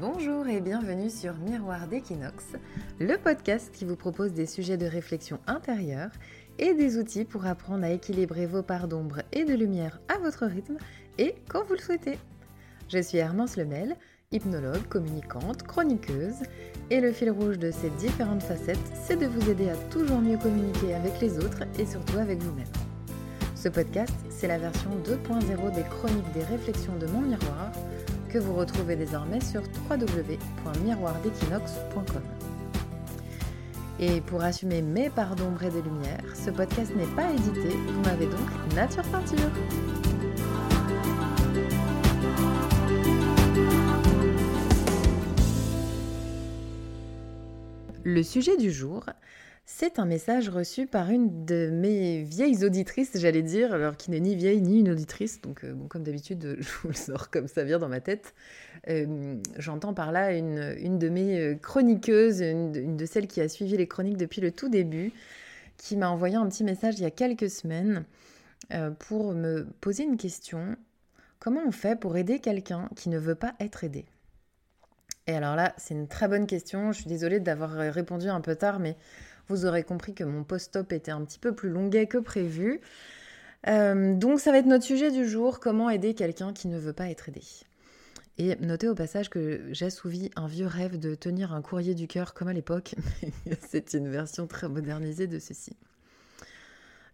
Bonjour et bienvenue sur Miroir d'Equinox, le podcast qui vous propose des sujets de réflexion intérieure et des outils pour apprendre à équilibrer vos parts d'ombre et de lumière à votre rythme et quand vous le souhaitez. Je suis Hermance Lemel, hypnologue, communicante, chroniqueuse, et le fil rouge de ces différentes facettes, c'est de vous aider à toujours mieux communiquer avec les autres et surtout avec vous-même. Ce podcast, c'est la version 2.0 des chroniques des réflexions de mon miroir que vous retrouvez désormais sur www.miroirdequinox.com. Et pour assumer mes parts d'ombre et de lumière, ce podcast n'est pas édité, vous m'avez donc nature peinture. Le sujet du jour, c'est un message reçu par une de mes vieilles auditrices, j'allais dire, alors qui n'est ni vieille ni une auditrice, donc euh, bon, comme d'habitude, je vous le sors comme ça vient dans ma tête. Euh, j'entends par là une, une, de mes euh, chroniqueuses, une, de celles qui a suivi les chroniques depuis le tout début, qui m'a envoyé un petit message il y a quelques semaines pour me poser une question. Comment on fait pour aider quelqu'un qui ne veut pas être aidé? Et alors là, c'est une très bonne question. Je suis désolée d'avoir répondu un peu tard, mais vous aurez compris que mon post-op était un petit peu plus longuet que prévu. Euh, donc ça va être notre sujet du jour, comment aider quelqu'un qui ne veut pas être aidé. Et notez au passage que j'assouvis un vieux rêve de tenir un courrier du cœur comme à l'époque. C'est une version très modernisée de ceci.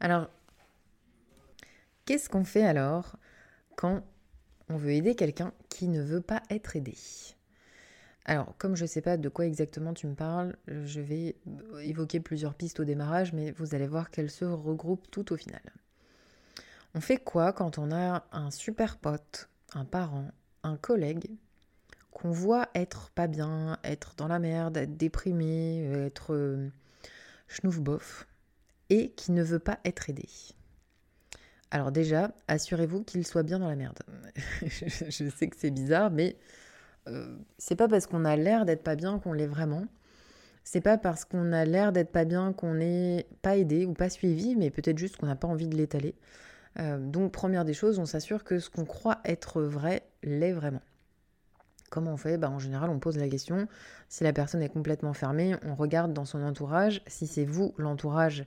Alors, qu'est-ce qu'on fait alors quand on veut aider quelqu'un qui ne veut pas être aidé? Alors, comme je ne sais pas de quoi exactement tu me parles, je vais évoquer plusieurs pistes au démarrage, mais vous allez voir qu'elles se regroupent tout au final. On fait quoi quand on a un super pote, un parent, un collègue qu'on voit être pas bien, être dans la merde, être déprimé, être euh, schnouf bof, et qui ne veut pas être aidé? Alors déjà, assurez-vous qu'il soit bien dans la merde. je sais que c'est bizarre, mais c'est pas parce qu'on a l'air d'être pas bien qu'on l'est vraiment. C'est pas parce qu'on a l'air d'être pas bien qu'on n'est pas aidé ou pas suivi, mais peut-être juste qu'on n'a pas envie de l'étaler. Euh, donc, première des choses, on s'assure que ce qu'on croit être vrai l'est vraiment. Comment on fait? Bah, En général, on pose la question. Si la personne est complètement fermée, on regarde dans son entourage. Si c'est vous, l'entourage,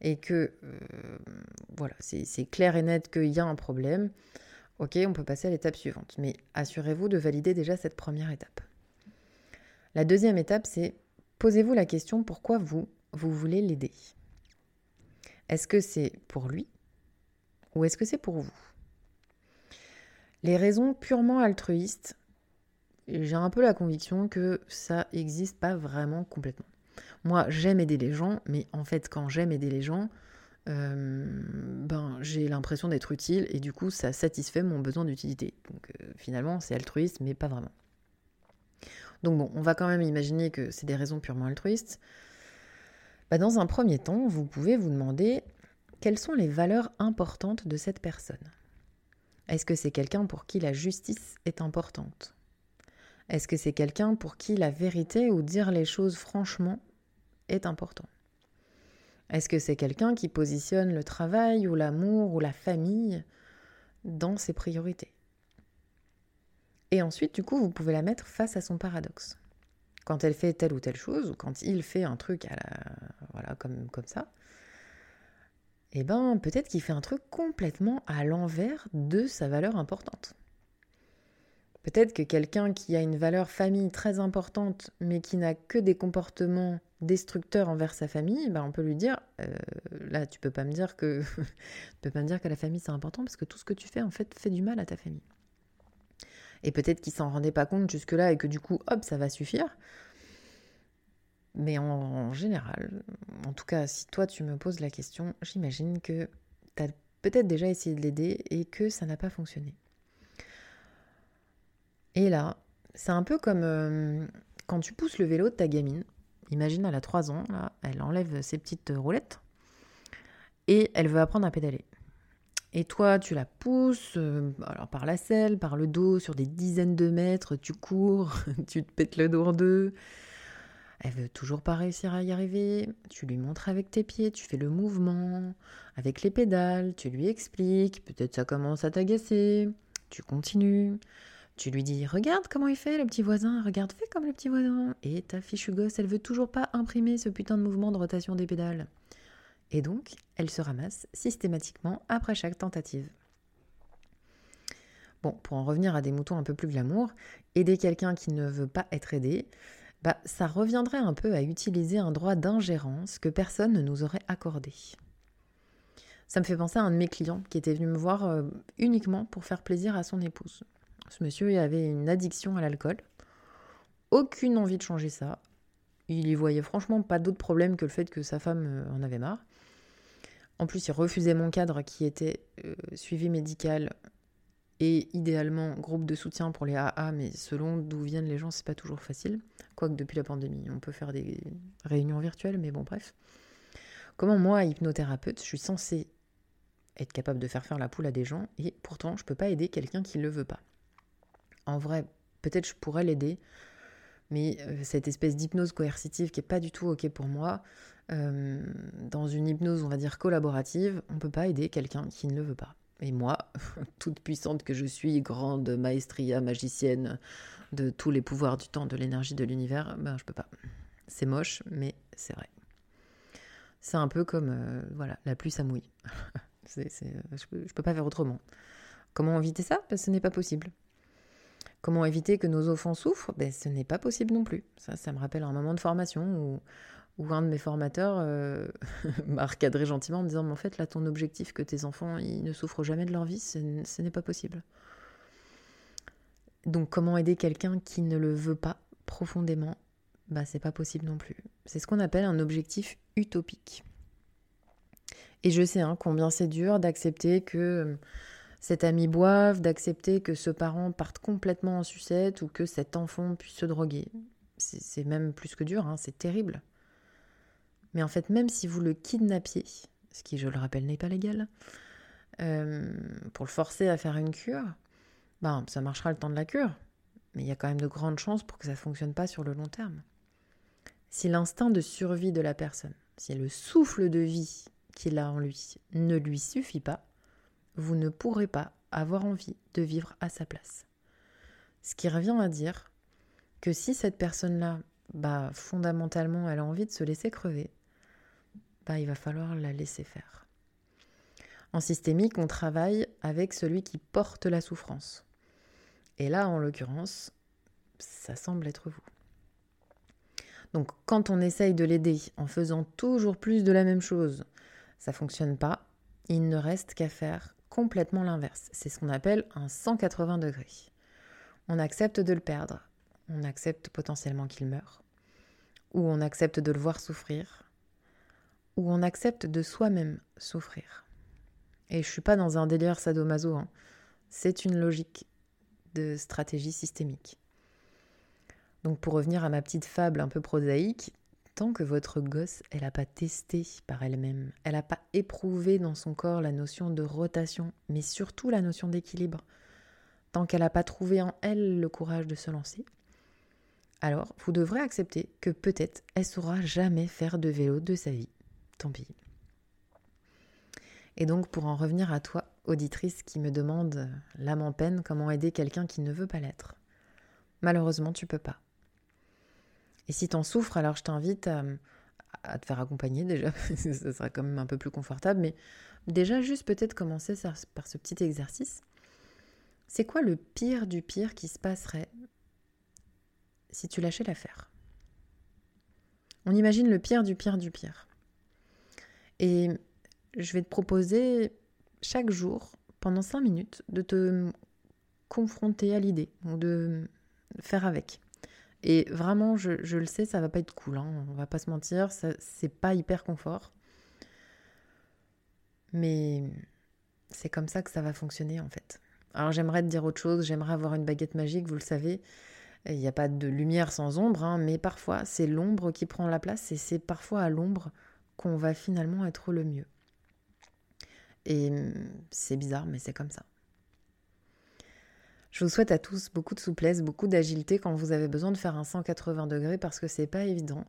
et que euh, voilà, c'est clair et net qu'il y a un problème, Ok, on peut passer à l'étape suivante, mais assurez-vous de valider déjà cette première étape. La deuxième étape, c'est posez-vous la question pourquoi vous, vous voulez l'aider? Est-ce que c'est pour lui ou est-ce que c'est pour vous? Les raisons purement altruistes, j'ai un peu la conviction que ça n'existe pas vraiment complètement. Moi, j'aime aider les gens, mais en fait, quand j'aime aider les gens, euh, j'ai l'impression d'être utile et du coup ça satisfait mon besoin d'utilité. Donc euh, finalement c'est altruiste mais pas vraiment. Donc bon, on va quand même imaginer que c'est des raisons purement altruistes. Bah, dans un premier temps, vous pouvez vous demander quelles sont les valeurs importantes de cette personne? Est-ce que c'est quelqu'un pour qui la justice est importante? Est-ce que c'est quelqu'un pour qui la vérité ou dire les choses franchement est important est-ce que c'est quelqu'un qui positionne le travail ou l'amour ou la famille dans ses priorités? Et ensuite, du coup, vous pouvez la mettre face à son paradoxe. Quand elle fait telle ou telle chose, ou quand il fait un truc à la... voilà, comme, ça, eh ben peut-être qu'il fait un truc complètement à l'envers de sa valeur importante. Peut-être que quelqu'un qui a une valeur famille très importante, mais qui n'a que des comportements destructeurs envers sa famille, ben on peut lui dire euh, là tu peux pas me dire que tu peux pas me dire que la famille c'est important parce que tout ce que tu fais en fait fait du mal à ta famille. Et peut-être qu'il s'en rendait pas compte jusque-là et que du coup hop ça va suffire. Mais en, général, en tout cas si toi tu me poses la question, j'imagine que tu as peut-être déjà essayé de l'aider et que ça n'a pas fonctionné. Et là, c'est un peu comme euh, quand tu pousses le vélo de ta gamine. Imagine, elle a 3 ans, elle enlève ses petites roulettes et elle veut apprendre à pédaler. Et toi, tu la pousses euh, par la selle, par le dos, sur des dizaines de mètres, tu cours, tu te pètes le dos en deux. Elle veut toujours pas réussir à y arriver. Tu lui montres avec tes pieds, tu fais le mouvement, avec les pédales, tu lui expliques. Peut-être ça commence à t'agacer. Tu continues. Tu lui dis Regarde comment il fait le petit voisin, regarde, fais comme le petit voisin. Et ta fichue gosse, elle veut toujours pas imprimer ce putain de mouvement de rotation des pédales. Et donc, elle se ramasse systématiquement après chaque tentative. Bon, pour en revenir à des moutons un peu plus glamour, aider quelqu'un qui ne veut pas être aidé, bah, ça reviendrait un peu à utiliser un droit d'ingérence que personne ne nous aurait accordé. Ça me fait penser à un de mes clients qui était venu me voir euh, uniquement pour faire plaisir à son épouse. Ce monsieur avait une addiction à l'alcool, aucune envie de changer ça. Il y voyait franchement pas d'autre problème que le fait que sa femme euh, en avait marre. En plus, il refusait mon cadre qui était euh, suivi médical et idéalement groupe de soutien pour les AA, mais selon d'où viennent les gens, c'est pas toujours facile. Quoique depuis la pandémie, on peut faire des réunions virtuelles, mais bon, bref. Comment moi, hypnothérapeute, je suis censée être capable de faire faire la poule à des gens, et pourtant, je peux pas aider quelqu'un qui le veut pas. En vrai, peut-être je pourrais l'aider, mais euh, cette espèce d'hypnose coercitive qui est pas du tout ok pour moi, euh, dans une hypnose, on va dire collaborative, on peut pas aider quelqu'un qui ne le veut pas. Et moi, toute puissante que je suis, grande maestria magicienne de tous les pouvoirs du temps, de l'énergie, de l'univers, ben je peux pas. C'est moche, mais c'est vrai. C'est un peu comme, euh, voilà, la pluie ça mouille. je, peux, peux pas faire autrement. Comment éviter ça? Ben, Ce n'est pas possible. Comment éviter que nos enfants souffrent? Ben, Ce n'est pas possible non plus. Ça, ça me rappelle un moment de formation où un de mes formateurs euh, m'a recadré gentiment en me disant Mais en fait, là, ton objectif que tes enfants ne souffrent jamais de leur vie, ce, n'est pas possible. Donc, comment aider quelqu'un qui ne le veut pas profondément? Bah, c'est pas possible non plus. C'est ce qu'on appelle un objectif utopique. Et je sais hein, combien c'est dur d'accepter que cet ami boive, d'accepter que ce parent parte complètement en sucette ou que cet enfant puisse se droguer. C'est même plus que dur, hein, c'est terrible. Mais en fait, même si vous le kidnappiez, ce qui, je le rappelle, n'est pas légal, euh, pour le forcer à faire une cure, ben, ça marchera le temps de la cure. Mais il y a quand même de grandes chances pour que ça ne fonctionne pas sur le long terme. Si l'instinct de survie de la personne, si le souffle de vie qu'il a en lui ne lui suffit pas, vous ne pourrez pas avoir envie de vivre à sa place. Ce qui revient à dire que si cette personne-là, bah, fondamentalement, elle a envie de se laisser crever, bah, il va falloir la laisser faire. En systémique, on travaille avec celui qui porte la souffrance. Et là, en l'occurrence, ça semble être vous. Donc quand on essaye de l'aider en faisant toujours plus de la même chose, ça fonctionne pas, il ne reste qu'à faire complètement l'inverse. C'est ce qu'on appelle un 180 degrés. On accepte de le perdre, on accepte potentiellement qu'il meure, ou on accepte de le voir souffrir, où on accepte de soi-même souffrir. Et je suis pas dans un délire sadomaso, hein. c'est une logique de stratégie systémique. Donc pour revenir à ma petite fable un peu prosaïque, tant que votre gosse, elle n'a pas testé par elle-même, elle n'a pas éprouvé dans son corps la notion de rotation, mais surtout la notion d'équilibre, tant qu'elle n'a pas trouvé en elle le courage de se lancer, alors vous devrez accepter que peut-être elle saura jamais faire de vélo de sa vie tant pis. Et donc, pour en revenir à toi, auditrice qui me demande, l'âme en peine, comment aider quelqu'un qui ne veut pas l'être? Malheureusement, tu peux pas. Et si t'en souffres, alors je t'invite à, à, te faire accompagner déjà, ça sera quand même un peu plus confortable, mais déjà juste peut-être commencer par ce petit exercice. C'est quoi le pire du pire qui se passerait si tu lâchais l'affaire? On imagine le pire du pire du pire. Et je vais te proposer chaque jour, pendant 5 minutes, de te confronter à l'idée de faire avec. Et vraiment, je, le sais, ça va pas être cool, hein, on va pas se mentir, c'est pas hyper confort. Mais c'est comme ça que ça va fonctionner en fait. Alors j'aimerais te dire autre chose, j'aimerais avoir une baguette magique, vous le savez. Il n'y a pas de lumière sans ombre, hein, mais parfois c'est l'ombre qui prend la place et c'est parfois à l'ombre qu'on va finalement être le mieux. Et hum, c'est bizarre, mais c'est comme ça. Je vous souhaite à tous beaucoup de souplesse, beaucoup d'agilité quand vous avez besoin de faire un 180 degrés parce que c'est pas évident.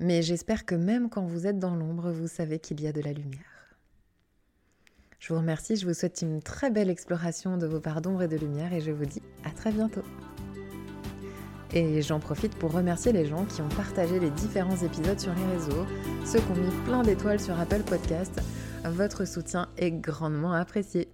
Mais j'espère que même quand vous êtes dans l'ombre, vous savez qu'il y a de la lumière. Je vous remercie, je vous souhaite une très belle exploration de vos parts d'ombre et de lumière et je vous dis à très bientôt. Et j'en profite pour remercier les gens qui ont partagé les différents épisodes sur les réseaux, ceux qui ont mis plein d'étoiles sur Apple Podcast. Votre soutien est grandement apprécié.